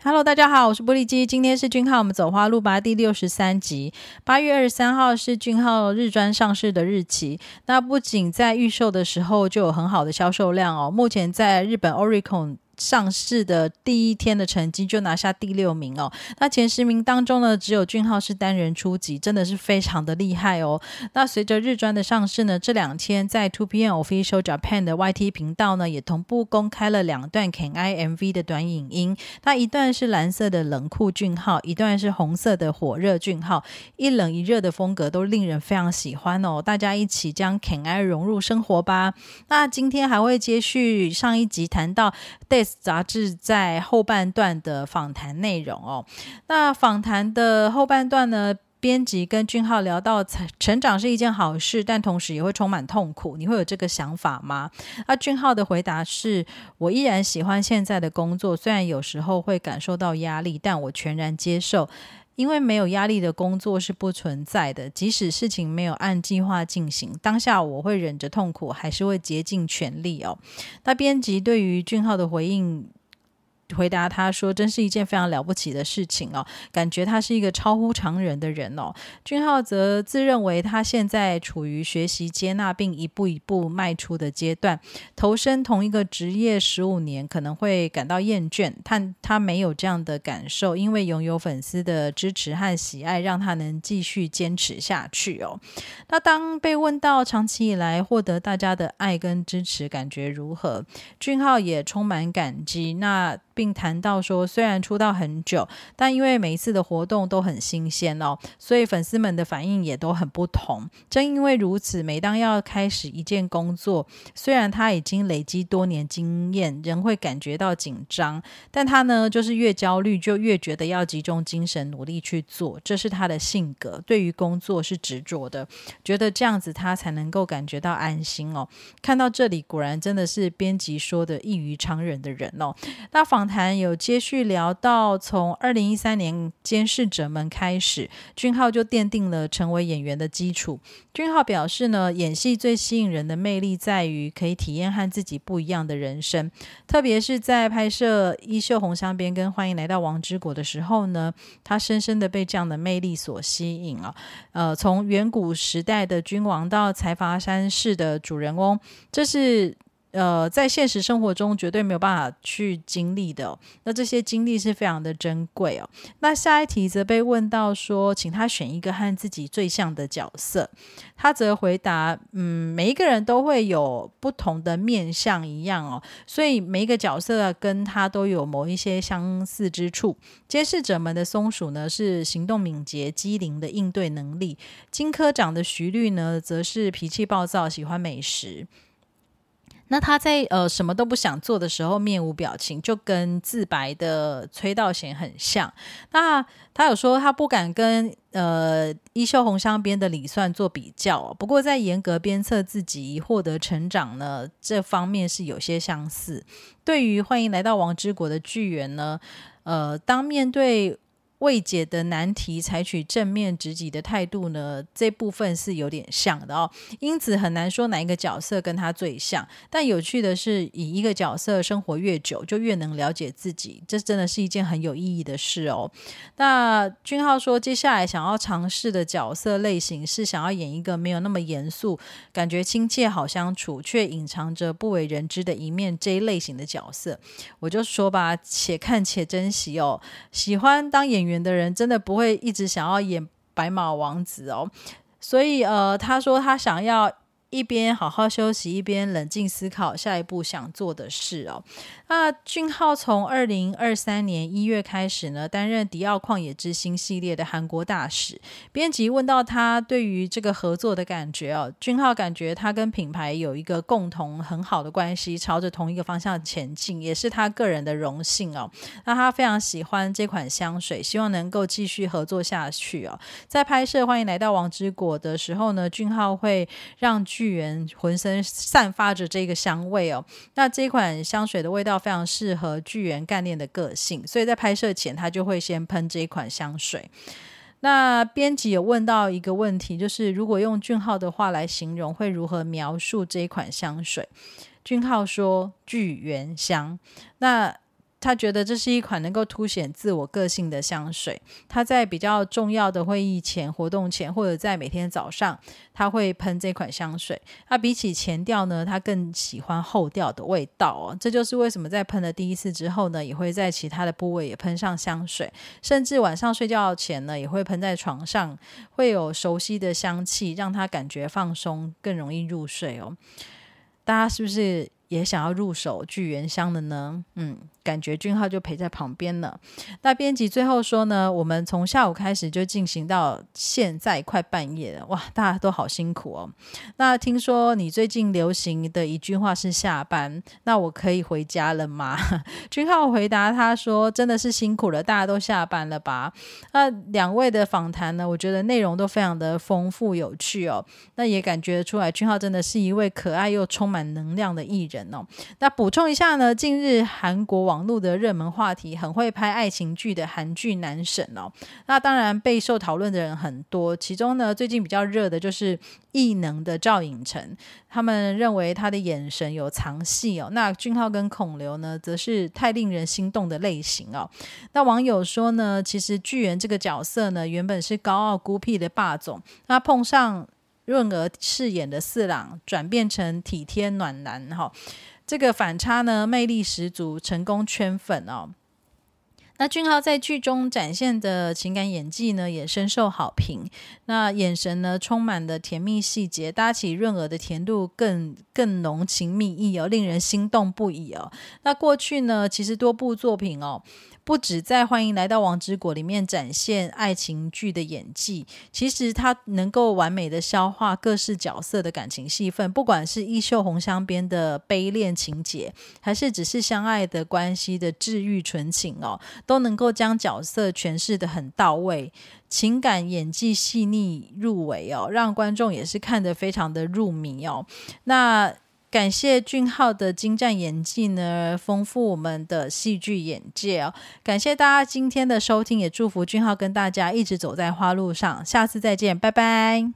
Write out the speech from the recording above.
Hello，大家好，我是玻璃基。今天是俊浩，我们走花路吧第六十三集。八月二十三号是俊浩日专上市的日期。那不仅在预售的时候就有很好的销售量哦，目前在日本 Oricon。上市的第一天的成绩就拿下第六名哦。那前十名当中呢，只有俊浩是单人出击，真的是非常的厉害哦。那随着日专的上市呢，这两天在 Two PM Official Japan 的 YT 频道呢，也同步公开了两段 Can I MV 的短影音。那一段是蓝色的冷酷俊浩，一段是红色的火热俊浩，一冷一热的风格都令人非常喜欢哦。大家一起将 Can I 融入生活吧。那今天还会接续上一集谈到 Days。杂志在后半段的访谈内容哦，那访谈的后半段呢，编辑跟俊浩聊到成成长是一件好事，但同时也会充满痛苦，你会有这个想法吗？那俊浩的回答是：我依然喜欢现在的工作，虽然有时候会感受到压力，但我全然接受。因为没有压力的工作是不存在的，即使事情没有按计划进行，当下我会忍着痛苦，还是会竭尽全力哦。那编辑对于俊浩的回应。回答他说：“真是一件非常了不起的事情哦，感觉他是一个超乎常人的人哦。”俊浩则自认为他现在处于学习、接纳并一步一步迈出的阶段。投身同一个职业十五年，可能会感到厌倦，但他没有这样的感受，因为拥有粉丝的支持和喜爱，让他能继续坚持下去哦。那当被问到长期以来获得大家的爱跟支持，感觉如何？俊浩也充满感激。那并谈到说，虽然出道很久，但因为每一次的活动都很新鲜哦，所以粉丝们的反应也都很不同。正因为如此，每当要开始一件工作，虽然他已经累积多年经验，仍会感觉到紧张。但他呢，就是越焦虑就越觉得要集中精神努力去做，这是他的性格。对于工作是执着的，觉得这样子他才能够感觉到安心哦。看到这里，果然真的是编辑说的异于常人的人哦。那访。谈有接续聊到，从二零一三年《监视者们》开始，俊浩就奠定了成为演员的基础。俊浩表示呢，演戏最吸引人的魅力在于可以体验和自己不一样的人生，特别是在拍摄《衣袖红香边》跟《欢迎来到王之国》的时候呢，他深深的被这样的魅力所吸引啊。呃，从远古时代的君王到财阀山市的主人翁，这是。呃，在现实生活中绝对没有办法去经历的，那这些经历是非常的珍贵哦。那下一题则被问到说，请他选一个和自己最像的角色，他则回答：嗯，每一个人都会有不同的面相一样哦，所以每一个角色跟他都有某一些相似之处。监视者们的松鼠呢，是行动敏捷、机灵的应对能力；金科长的徐律呢，则是脾气暴躁、喜欢美食。那他在呃什么都不想做的时候面无表情，就跟自白的崔道贤很像。那他有说他不敢跟呃衣袖红香边的李算做比较，不过在严格鞭策自己获得成长呢这方面是有些相似。对于欢迎来到王之国的巨源呢，呃，当面对。未解的难题，采取正面直击的态度呢？这部分是有点像的哦，因此很难说哪一个角色跟他最像。但有趣的是，以一个角色生活越久，就越能了解自己，这真的是一件很有意义的事哦。那君浩说，接下来想要尝试的角色类型是想要演一个没有那么严肃、感觉亲切好相处，却隐藏着不为人知的一面这一类型的角色。我就说吧，且看且珍惜哦。喜欢当演员。演的人真的不会一直想要演白马王子哦，所以呃，他说他想要。一边好好休息，一边冷静思考下一步想做的事哦。那俊浩从二零二三年一月开始呢，担任迪奥旷野之心系列的韩国大使。编辑问到他对于这个合作的感觉哦，俊浩感觉他跟品牌有一个共同很好的关系，朝着同一个方向前进，也是他个人的荣幸哦。那他非常喜欢这款香水，希望能够继续合作下去哦。在拍摄《欢迎来到王之国》的时候呢，俊浩会让。巨源浑身散发着这个香味哦，那这款香水的味道非常适合巨源干练的个性，所以在拍摄前他就会先喷这一款香水。那编辑有问到一个问题，就是如果用俊浩的话来形容，会如何描述这一款香水？俊浩说巨源香。那他觉得这是一款能够凸显自我个性的香水。他在比较重要的会议前、活动前，或者在每天早上，他会喷这款香水。他比起前调呢，他更喜欢后调的味道哦。这就是为什么在喷了第一次之后呢，也会在其他的部位也喷上香水，甚至晚上睡觉前呢，也会喷在床上，会有熟悉的香气，让他感觉放松，更容易入睡哦。大家是不是也想要入手聚源香的呢？嗯。感觉俊浩就陪在旁边了。那编辑最后说呢，我们从下午开始就进行到现在快半夜了，哇，大家都好辛苦哦。那听说你最近流行的一句话是下班，那我可以回家了吗？俊浩回答他说，真的是辛苦了，大家都下班了吧？那两位的访谈呢，我觉得内容都非常的丰富有趣哦。那也感觉出来，俊浩真的是一位可爱又充满能量的艺人哦。那补充一下呢，近日韩国网网络的热门话题，很会拍爱情剧的韩剧男神哦。那当然备受讨论的人很多，其中呢最近比较热的就是异能的赵寅成，他们认为他的眼神有藏戏哦。那俊浩跟孔刘呢，则是太令人心动的类型哦。那网友说呢，其实巨源这个角色呢，原本是高傲孤僻的霸总，那碰上润儿饰演的四郎，转变成体贴暖男哈。这个反差呢，魅力十足，成功圈粉哦。那俊浩在剧中展现的情感演技呢，也深受好评。那眼神呢，充满的甜蜜细节，搭起润儿的甜度，更更浓情蜜意哦，令人心动不已哦。那过去呢，其实多部作品哦。不止在《欢迎来到王之国》里面展现爱情剧的演技，其实他能够完美的消化各式角色的感情戏份，不管是衣袖红香边的悲恋情节，还是只是相爱的关系的治愈纯情哦，都能够将角色诠释的很到位，情感演技细腻入围哦，让观众也是看得非常的入迷哦。那。感谢俊浩的精湛演技呢，丰富我们的戏剧眼界哦。感谢大家今天的收听，也祝福俊浩跟大家一直走在花路上。下次再见，拜拜。